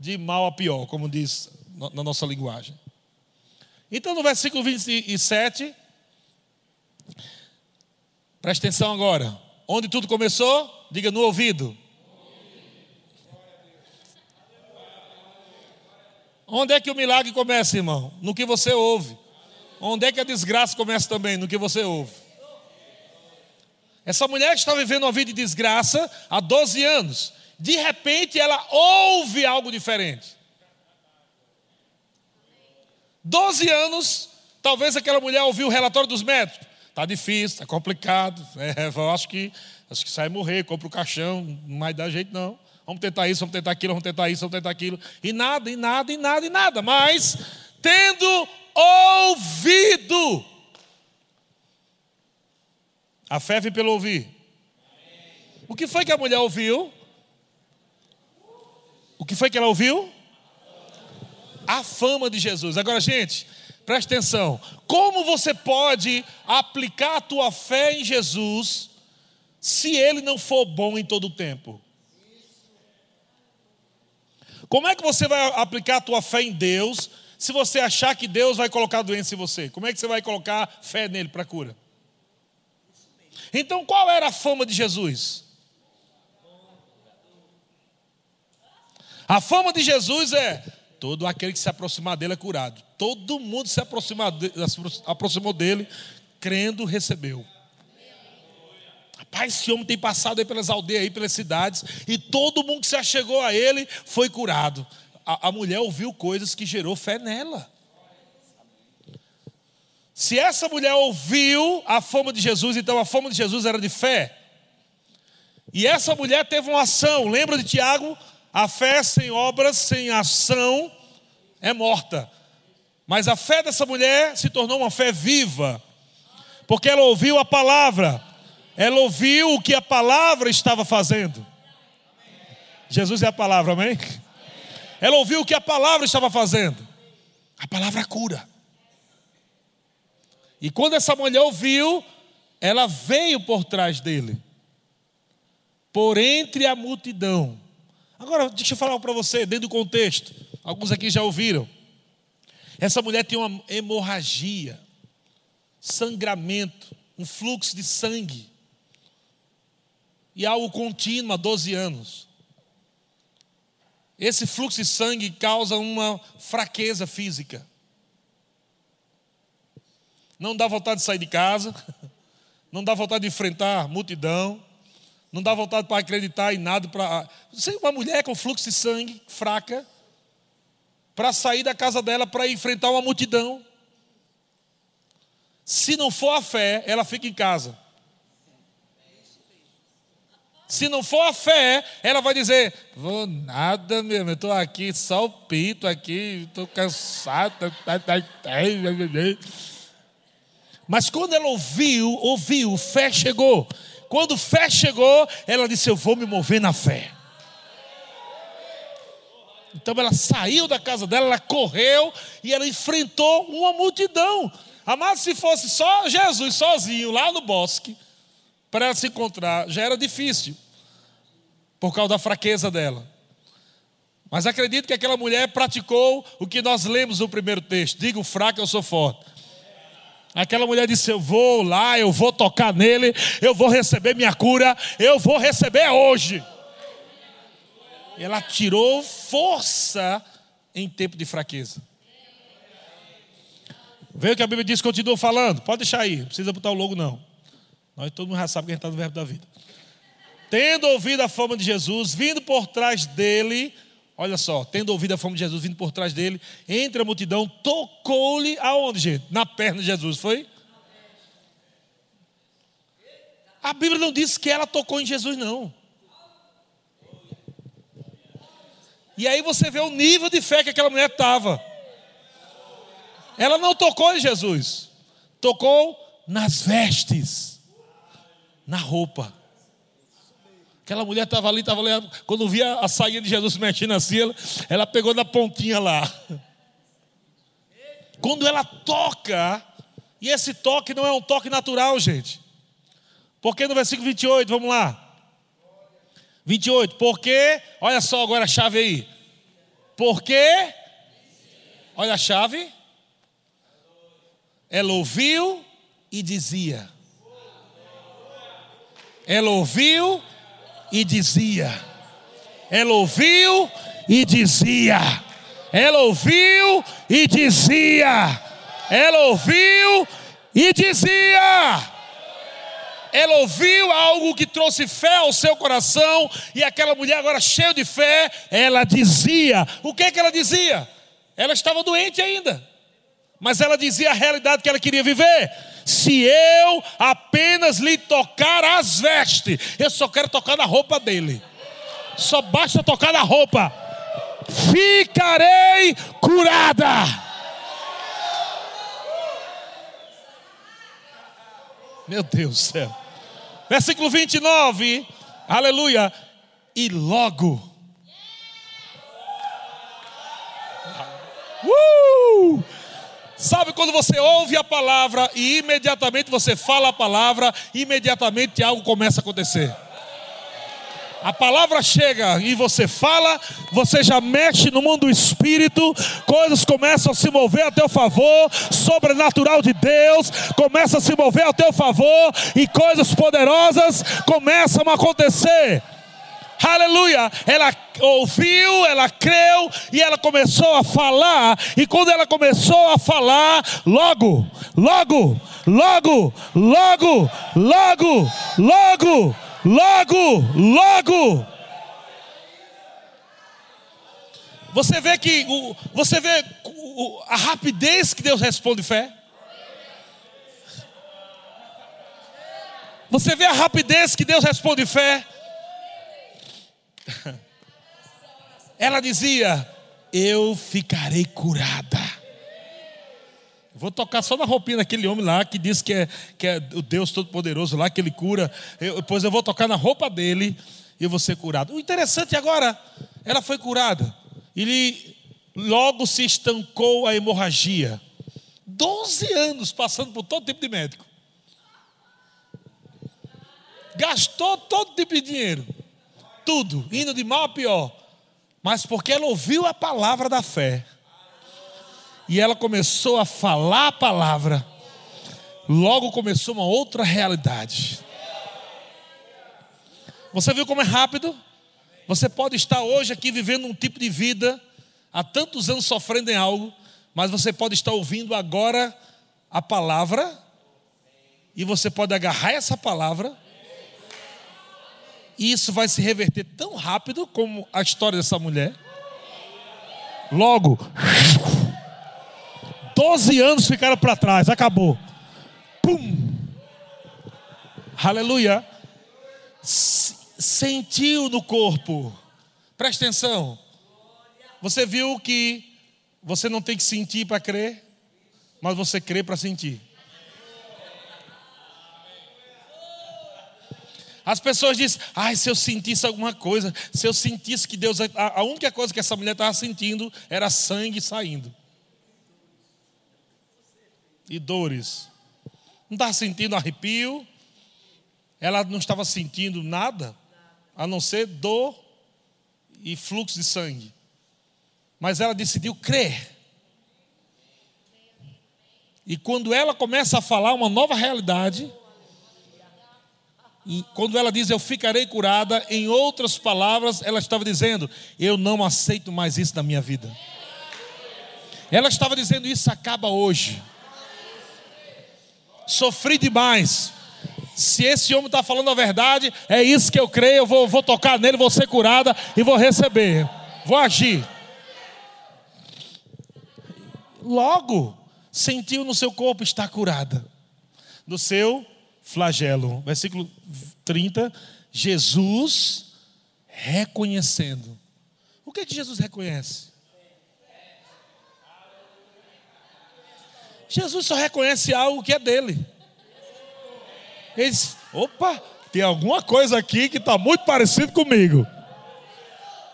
de mal a pior, como diz na nossa linguagem. Então, no versículo 27, preste atenção agora. Onde tudo começou? Diga no ouvido. Onde é que o milagre começa, irmão? No que você ouve. Onde é que a desgraça começa também? No que você ouve. Essa mulher está vivendo uma vida de desgraça há 12 anos. De repente ela ouve algo diferente. 12 anos, talvez aquela mulher ouviu o relatório dos médicos. Está difícil, está complicado. É, eu acho que, acho que sai morrer, compra o caixão, não vai dar jeito não. Vamos tentar isso, vamos tentar aquilo, vamos tentar isso, vamos tentar aquilo. E nada, e nada, e nada, e nada. Mas, tendo ouvido, a fé vem pelo ouvir. O que foi que a mulher ouviu? O que foi que ela ouviu? A fama de Jesus. Agora, gente, preste atenção. Como você pode aplicar a tua fé em Jesus se ele não for bom em todo o tempo? Como é que você vai aplicar a tua fé em Deus se você achar que Deus vai colocar doença em você? Como é que você vai colocar fé nele para cura? Então, qual era a fama de Jesus? A fama de Jesus é todo aquele que se aproximar dele é curado. Todo mundo se aproximou dele, crendo, recebeu. Rapaz, esse homem tem passado aí pelas aldeias, aí pelas cidades, e todo mundo que se achegou a ele foi curado. A, a mulher ouviu coisas que gerou fé nela. Se essa mulher ouviu a fama de Jesus, então a fama de Jesus era de fé. E essa mulher teve uma ação. Lembra de Tiago? A fé sem obras, sem ação, é morta. Mas a fé dessa mulher se tornou uma fé viva, porque ela ouviu a palavra. Ela ouviu o que a palavra estava fazendo. Jesus é a palavra, amém? Ela ouviu o que a palavra estava fazendo. A palavra cura. E quando essa mulher ouviu, ela veio por trás dele, por entre a multidão. Agora, deixa eu falar para você, dentro do contexto. Alguns aqui já ouviram. Essa mulher tem uma hemorragia, sangramento, um fluxo de sangue e algo contínuo há 12 anos. Esse fluxo de sangue causa uma fraqueza física. Não dá vontade de sair de casa, não dá vontade de enfrentar multidão, não dá vontade para acreditar em nada. Para... Uma mulher com fluxo de sangue fraca, para sair da casa dela para enfrentar uma multidão. Se não for a fé, ela fica em casa. Se não for a fé, ela vai dizer: Vou nada mesmo, estou aqui, só o pito aqui, estou cansado. Tá, tá, tá, Mas quando ela ouviu, ouviu, fé chegou. Quando fé chegou, ela disse: Eu vou me mover na fé. Então ela saiu da casa dela, ela correu e ela enfrentou uma multidão. Amado, se fosse só Jesus sozinho lá no bosque, para ela se encontrar já era difícil, por causa da fraqueza dela. Mas acredito que aquela mulher praticou o que nós lemos no primeiro texto: digo fraco, eu sou forte. Aquela mulher disse: Eu vou lá, eu vou tocar nele, eu vou receber minha cura, eu vou receber hoje. E ela tirou força em tempo de fraqueza. Veja o que a Bíblia diz, continua falando. Pode deixar aí, não precisa botar o logo, não. Nós todo mundo já sabe que a gente está no verbo da vida. Tendo ouvido a fama de Jesus, vindo por trás dele, olha só, tendo ouvido a fama de Jesus, vindo por trás dele, entre a multidão, tocou-lhe aonde, gente? Na perna de Jesus, foi? A Bíblia não diz que ela tocou em Jesus, não. E aí você vê o nível de fé que aquela mulher estava. Ela não tocou em Jesus, tocou nas vestes na roupa. Aquela mulher estava ali, estava ali, quando via a saída de Jesus mexendo assim, ela, ela pegou na pontinha lá. Quando ela toca, e esse toque não é um toque natural, gente. Porque no versículo 28, vamos lá. 28, porque, olha só agora a chave aí. Porque, olha a chave. Ela ouviu e dizia. Ela ouviu e dizia. Ela ouviu e dizia. Ela ouviu e dizia. Ela ouviu e dizia. Ela ouviu algo que trouxe fé ao seu coração, e aquela mulher, agora cheia de fé, ela dizia: o que é que ela dizia? Ela estava doente ainda, mas ela dizia a realidade que ela queria viver se eu apenas lhe tocar as vestes, eu só quero tocar na roupa dele, só basta tocar na roupa, ficarei curada. Meu Deus do céu. Versículo 29, aleluia. E logo. Uh! Sabe quando você ouve a palavra e imediatamente você fala a palavra, imediatamente algo começa a acontecer. A palavra chega e você fala, você já mexe no mundo do espírito, coisas começam a se mover a teu favor, sobrenatural de Deus começa a se mover a teu favor e coisas poderosas começam a acontecer. Aleluia! Ela ouviu, ela creu e ela começou a falar. E quando ela começou a falar, logo, logo, logo, logo, logo, logo, logo, logo. Você vê que você vê a rapidez que Deus responde fé. Você vê a rapidez que Deus responde fé. Ela dizia: Eu ficarei curada. Vou tocar só na roupinha daquele homem lá que diz que é, que é o Deus Todo-Poderoso lá, que ele cura. Eu, depois eu vou tocar na roupa dele e eu vou ser curado. O interessante agora, ela foi curada. Ele logo se estancou a hemorragia. Doze anos passando por todo tipo de médico. Gastou todo tipo de dinheiro tudo, indo de mal a pior, mas porque ela ouviu a palavra da fé, e ela começou a falar a palavra, logo começou uma outra realidade. Você viu como é rápido? Você pode estar hoje aqui vivendo um tipo de vida, há tantos anos sofrendo em algo, mas você pode estar ouvindo agora a palavra, e você pode agarrar essa palavra e isso vai se reverter tão rápido como a história dessa mulher. Logo, 12 anos ficaram para trás, acabou. Pum! Aleluia! Sentiu no corpo. Presta atenção. Você viu que você não tem que sentir para crer, mas você crê para sentir. As pessoas dizem, ai, se eu sentisse alguma coisa, se eu sentisse que Deus. A, a única coisa que essa mulher estava sentindo era sangue saindo. E dores. Não estava sentindo arrepio. Ela não estava sentindo nada, a não ser dor e fluxo de sangue. Mas ela decidiu crer. E quando ela começa a falar uma nova realidade, quando ela diz eu ficarei curada, em outras palavras, ela estava dizendo: eu não aceito mais isso na minha vida. Ela estava dizendo: isso acaba hoje. Sofri demais. Se esse homem está falando a verdade, é isso que eu creio. Eu vou, vou tocar nele, vou ser curada e vou receber. Vou agir. Logo, sentiu no seu corpo estar curada. Do seu flagelo. Versículo 30, Jesus reconhecendo. O que é que Jesus reconhece? Jesus só reconhece algo que é dele. Ele diz: opa, tem alguma coisa aqui que está muito parecido comigo.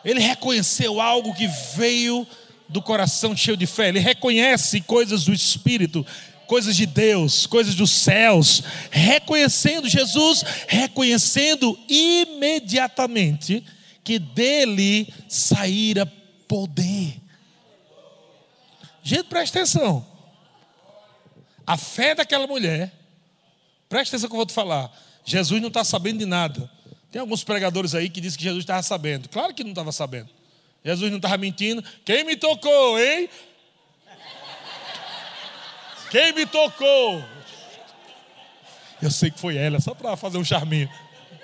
Ele reconheceu algo que veio do coração cheio de fé, ele reconhece coisas do Espírito, coisas de Deus, coisas dos céus, reconhecendo Jesus, reconhecendo imediatamente que dele saíra poder. Gente, presta atenção. A fé daquela mulher, presta atenção que eu vou te falar. Jesus não está sabendo de nada. Tem alguns pregadores aí que dizem que Jesus estava sabendo. Claro que não estava sabendo. Jesus não estava mentindo. Quem me tocou, hein? Quem me tocou? Eu sei que foi ela, só para fazer um charminho.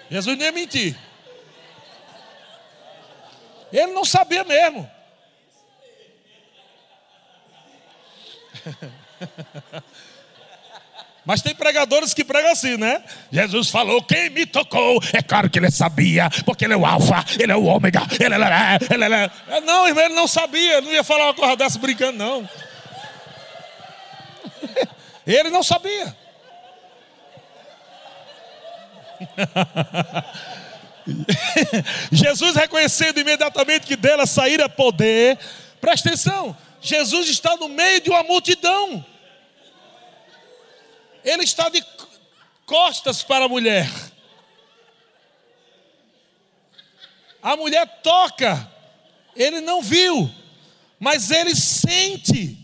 Jesus nem ia mentir. Ele não sabia mesmo. Mas tem pregadores que pregam assim, né? Jesus falou: quem me tocou? É claro que ele sabia, porque ele é o Alfa, ele é o Ômega, ele é. Ele é, é. Não, irmão, ele não sabia, não ia falar uma coisa dessa brincando, não. Ele não sabia. Jesus reconhecendo imediatamente que dela saíra poder, presta atenção, Jesus está no meio de uma multidão, ele está de costas para a mulher, a mulher toca, ele não viu, mas ele sente.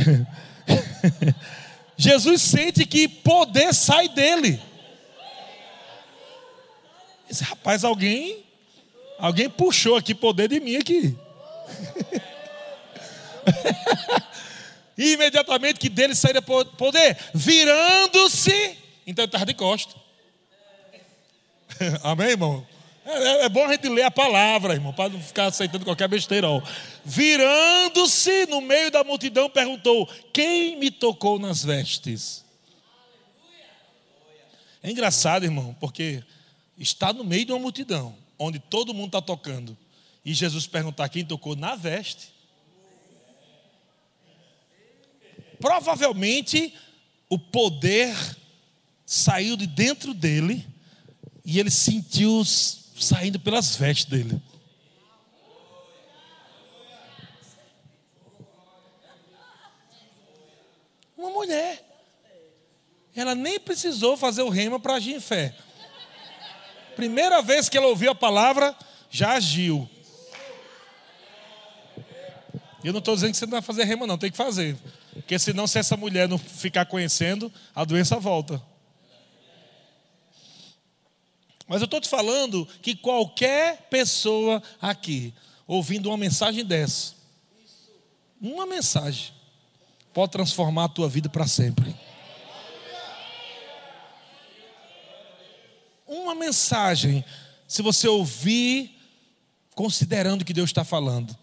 Jesus sente que poder sai dele. Esse rapaz, alguém, alguém puxou aqui poder de mim aqui. e imediatamente que dele sairia poder, virando-se, então ele estava de costa. Amém, irmão? É, é, é, bom a gente ler a palavra, irmão, para não ficar aceitando qualquer besteira. Virando-se no meio da multidão, perguntou: Quem me tocou nas vestes? É engraçado, irmão, porque está no meio de uma multidão, onde todo mundo está tocando, e Jesus perguntar quem tocou na veste. Provavelmente o poder saiu de dentro dele e ele sentiu saindo pelas vestes dele. Uma mulher. Ela nem precisou fazer o rema para agir em fé. Primeira vez que ela ouviu a palavra, já agiu. Eu não estou dizendo que você não vai fazer rema, não, tem que fazer. Porque senão, se essa mulher não ficar conhecendo, a doença volta. Mas eu estou te falando que qualquer pessoa aqui, ouvindo uma mensagem dessa, uma mensagem, pode transformar a tua vida para sempre. Uma mensagem, se você ouvir, considerando que Deus está falando,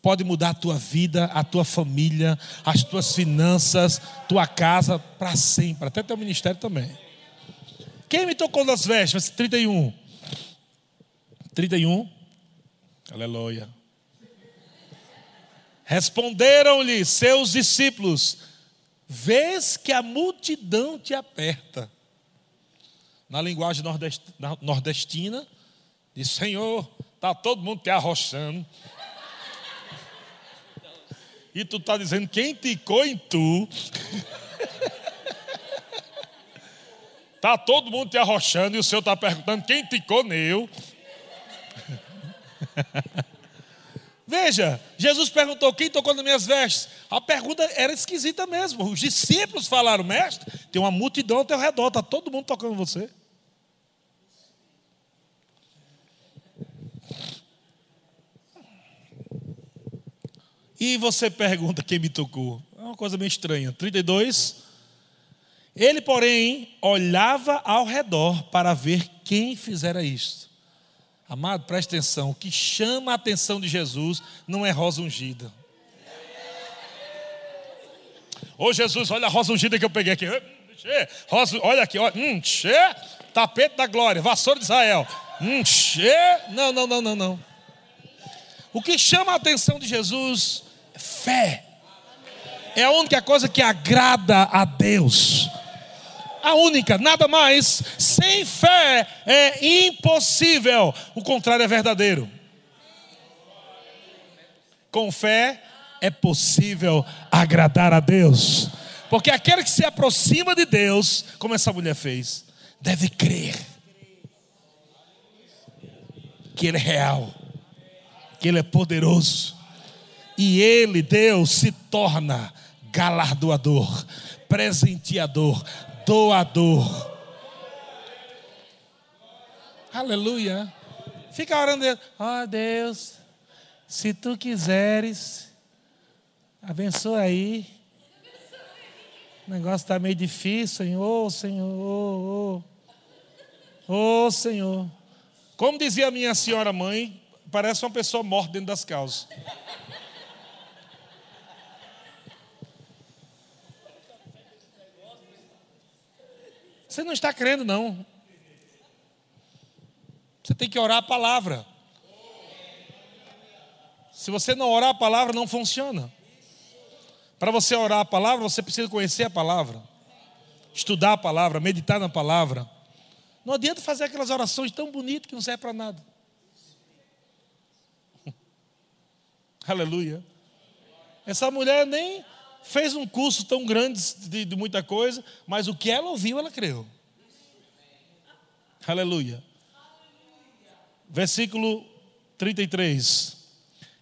pode mudar a tua vida, a tua família, as tuas finanças, tua casa para sempre, até teu ministério também. Quem me tocou nas vestes? 31. 31. Aleluia. Responderam-lhe seus discípulos: Vês que a multidão te aperta. Na linguagem nordestina, diz: Senhor, está todo mundo te arrochando. E tu está dizendo: Quem ticou em tu? Está todo mundo te arrochando e o Senhor está perguntando quem te coneu. Veja, Jesus perguntou: quem tocou nas minhas vestes? A pergunta era esquisita mesmo. Os discípulos falaram: mestre, tem uma multidão ao teu redor, está todo mundo tocando você. E você pergunta quem me tocou. É uma coisa meio estranha. 32. Ele, porém, olhava ao redor para ver quem fizera isto. Amado, preste atenção: o que chama a atenção de Jesus não é rosa ungida. Ô Jesus, olha a rosa ungida que eu peguei aqui. Rosa, olha aqui, olha. Hum, tchê, tapete da glória, vassoura de Israel. Hum, tchê. Não, não, não, não, não. O que chama a atenção de Jesus é fé. É a única coisa que agrada a Deus a única, nada mais. Sem fé é impossível. O contrário é verdadeiro. com fé é possível agradar a Deus. Porque aquele que se aproxima de Deus, como essa mulher fez, deve crer que Ele é real, que Ele é poderoso. E Ele, Deus, se torna galardoador, presenteador, doador. Aleluia. Fica orando, ó oh, Deus, se tu quiseres, abençoa aí. O negócio está meio difícil, Senhor, Senhor, oh, Senhor. Como dizia minha senhora mãe, parece uma pessoa morta dentro das calças. Você não está crendo, não. Você tem que orar a palavra. Se você não orar a palavra, não funciona. Para você orar a palavra, você precisa conhecer a palavra, estudar a palavra, meditar na palavra. Não adianta fazer aquelas orações tão bonitas que não servem para nada. Aleluia. Essa mulher nem fez um curso tão grande de, de, muita coisa, mas o que ela ouviu, ela creu. Aleluia. Versículo 33.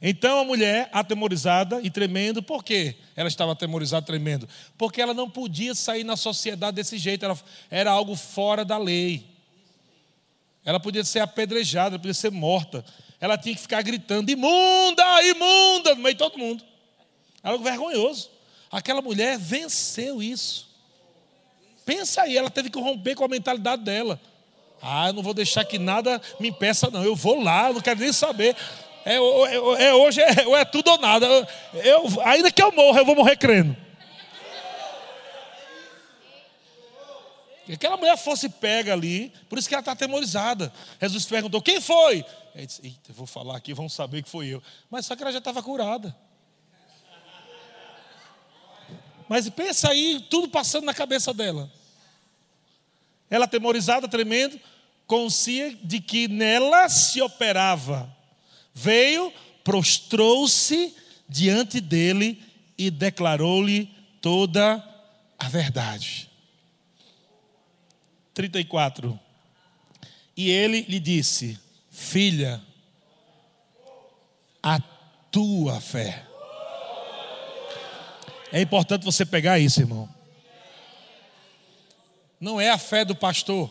Então a mulher, atemorizada e tremendo, por quê? Ela estava atemorizada, tremendo. Porque ela não podia sair na sociedade desse jeito, era, era algo fora da lei. Ela podia ser apedrejada, podia ser morta. Ela tinha que ficar gritando: imunda, imunda, no meio de todo mundo. Era algo vergonhoso. Aquela mulher venceu isso. Pensa aí, ela teve que romper com a mentalidade dela. Ah, eu não vou deixar que nada me impeça, não. Eu vou lá, eu não quero nem saber. É, é, é hoje é, é, tudo ou nada. Eu, ainda que eu morra, eu vou morrer crendo. aquela mulher fosse pega ali, por isso que ela está atemorizada. Jesus perguntou: quem foi? Ele disse: Eita, vou falar aqui, vão saber que foi eu. Mas só que ela já estava curada. Mas pensa aí, tudo passando na cabeça dela. Ela atemorizada, tremendo, conscia de que nela se operava veio, prostrou-se diante dele e declarou-lhe toda a verdade. 34. E ele lhe disse: Filha, a tua fé. É importante você pegar isso, irmão. Não é a fé do pastor.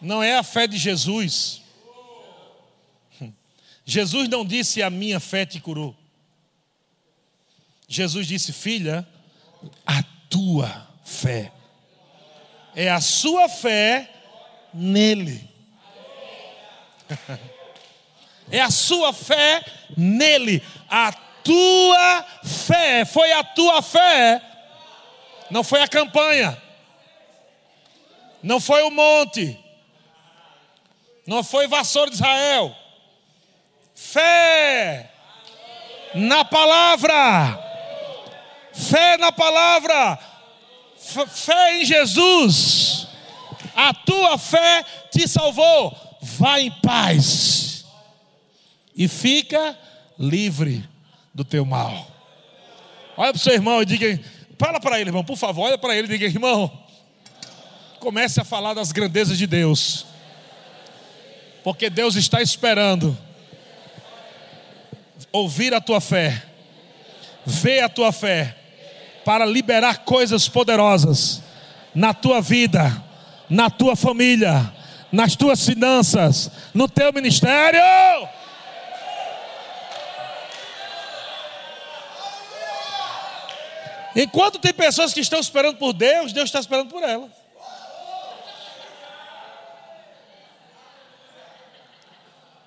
não é a fé de Jesus. Jesus não disse: A minha fé te curou. Jesus disse: Filha, a tua fé. É a sua fé nele. É a sua fé nele. A tua fé. Foi a tua fé. Não foi a campanha. Não foi o monte não foi vassoura de Israel. Fé na palavra. Fé na palavra. Fé em Jesus. A tua fé te salvou. Vá em paz. E fica livre do teu mal. Olha para o seu irmão e diga: fala para ele, irmão, por favor, olha para ele e diga, irmão, comece a falar das grandezas de Deus. Porque Deus está esperando ouvir a tua fé, ver a tua fé, para liberar coisas poderosas na tua vida, na tua família, nas tuas finanças, no teu ministério. Enquanto tem pessoas que estão esperando por Deus, Deus está esperando por elas.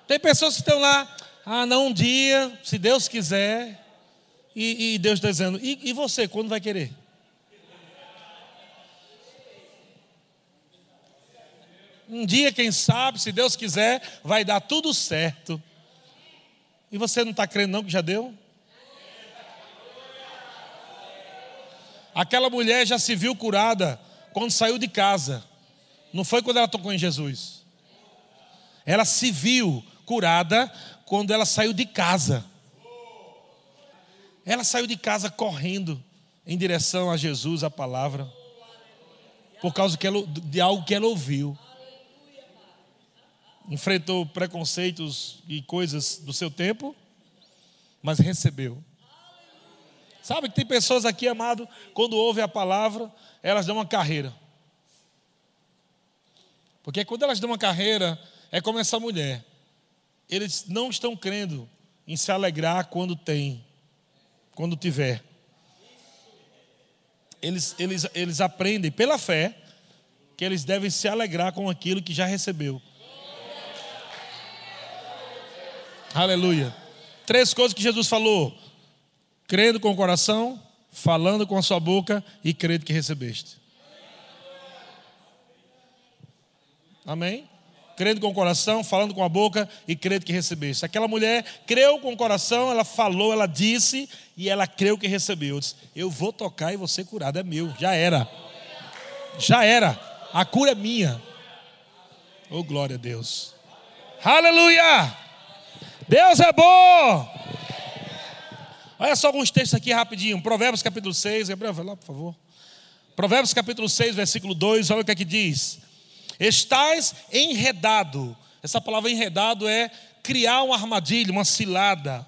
Tem pessoas que estão lá, ah, não, um dia, se Deus quiser, e, e Deus está dizendo, e, e você, quando vai querer? Um dia, quem sabe, se Deus quiser, vai dar tudo certo. E você não está crendo, não, que já deu? Aquela mulher já se viu curada quando saiu de casa. Não foi quando ela tocou em Jesus. Ela se viu curada quando ela saiu de casa. Ela saiu de casa correndo em direção a Jesus, a palavra, por causa de algo que ela ouviu. Enfrentou preconceitos e coisas do seu tempo, mas recebeu. Sabe que tem pessoas aqui, amado, quando ouvem a palavra, elas dão uma carreira. Porque quando elas dão uma carreira, é como essa mulher. Eles não estão crendo em se alegrar quando tem, quando tiver. Eles, eles, eles aprendem pela fé que eles devem se alegrar com aquilo que já recebeu. Aleluia. Três coisas que Jesus falou: crendo com o coração, falando com a sua boca e crendo que recebeste. Amém? Crendo com o coração, falando com a boca e crendo que recebeste. Aquela mulher creu com o coração, ela falou, ela disse e ela creu que recebeu. Eu, disse, eu vou tocar e ser curado, é meu, já era. Já era. A cura é minha. Oh, glória a Deus. Aleluia! Deus é bom! Olha só alguns textos aqui rapidinho. Provérbios capítulo 6. Gabriel, vai lá, por favor. Provérbios capítulo 6, versículo 2. Olha o que é que diz. Estás enredado. Essa palavra enredado é criar uma armadilha, uma cilada.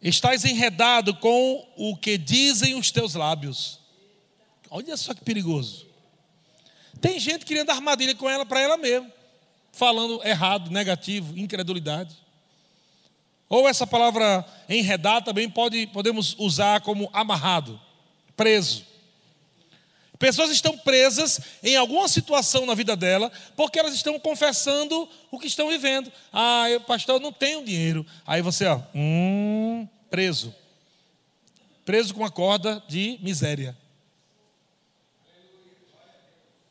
Estás enredado com o que dizem os teus lábios. Olha só que perigoso. Tem gente criando armadilha com ela para ela mesma, falando errado, negativo, incredulidade. Ou essa palavra enredar também pode, podemos usar como amarrado, preso. Pessoas estão presas em alguma situação na vida dela, porque elas estão confessando o que estão vivendo. Ah, eu, pastor, eu não tenho dinheiro. Aí você, ó, hum, preso. Preso com uma corda de miséria.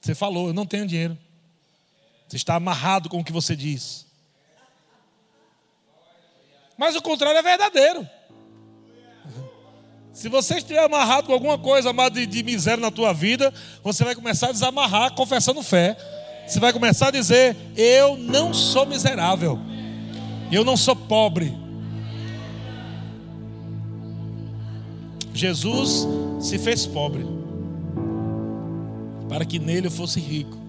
Você falou, eu não tenho dinheiro. Você está amarrado com o que você diz. Mas o contrário é verdadeiro. Se você estiver amarrado com alguma coisa amado de, de miséria na tua vida, você vai começar a desamarrar confessando fé. Você vai começar a dizer: Eu não sou miserável. Eu não sou pobre. Jesus se fez pobre para que nele eu fosse rico.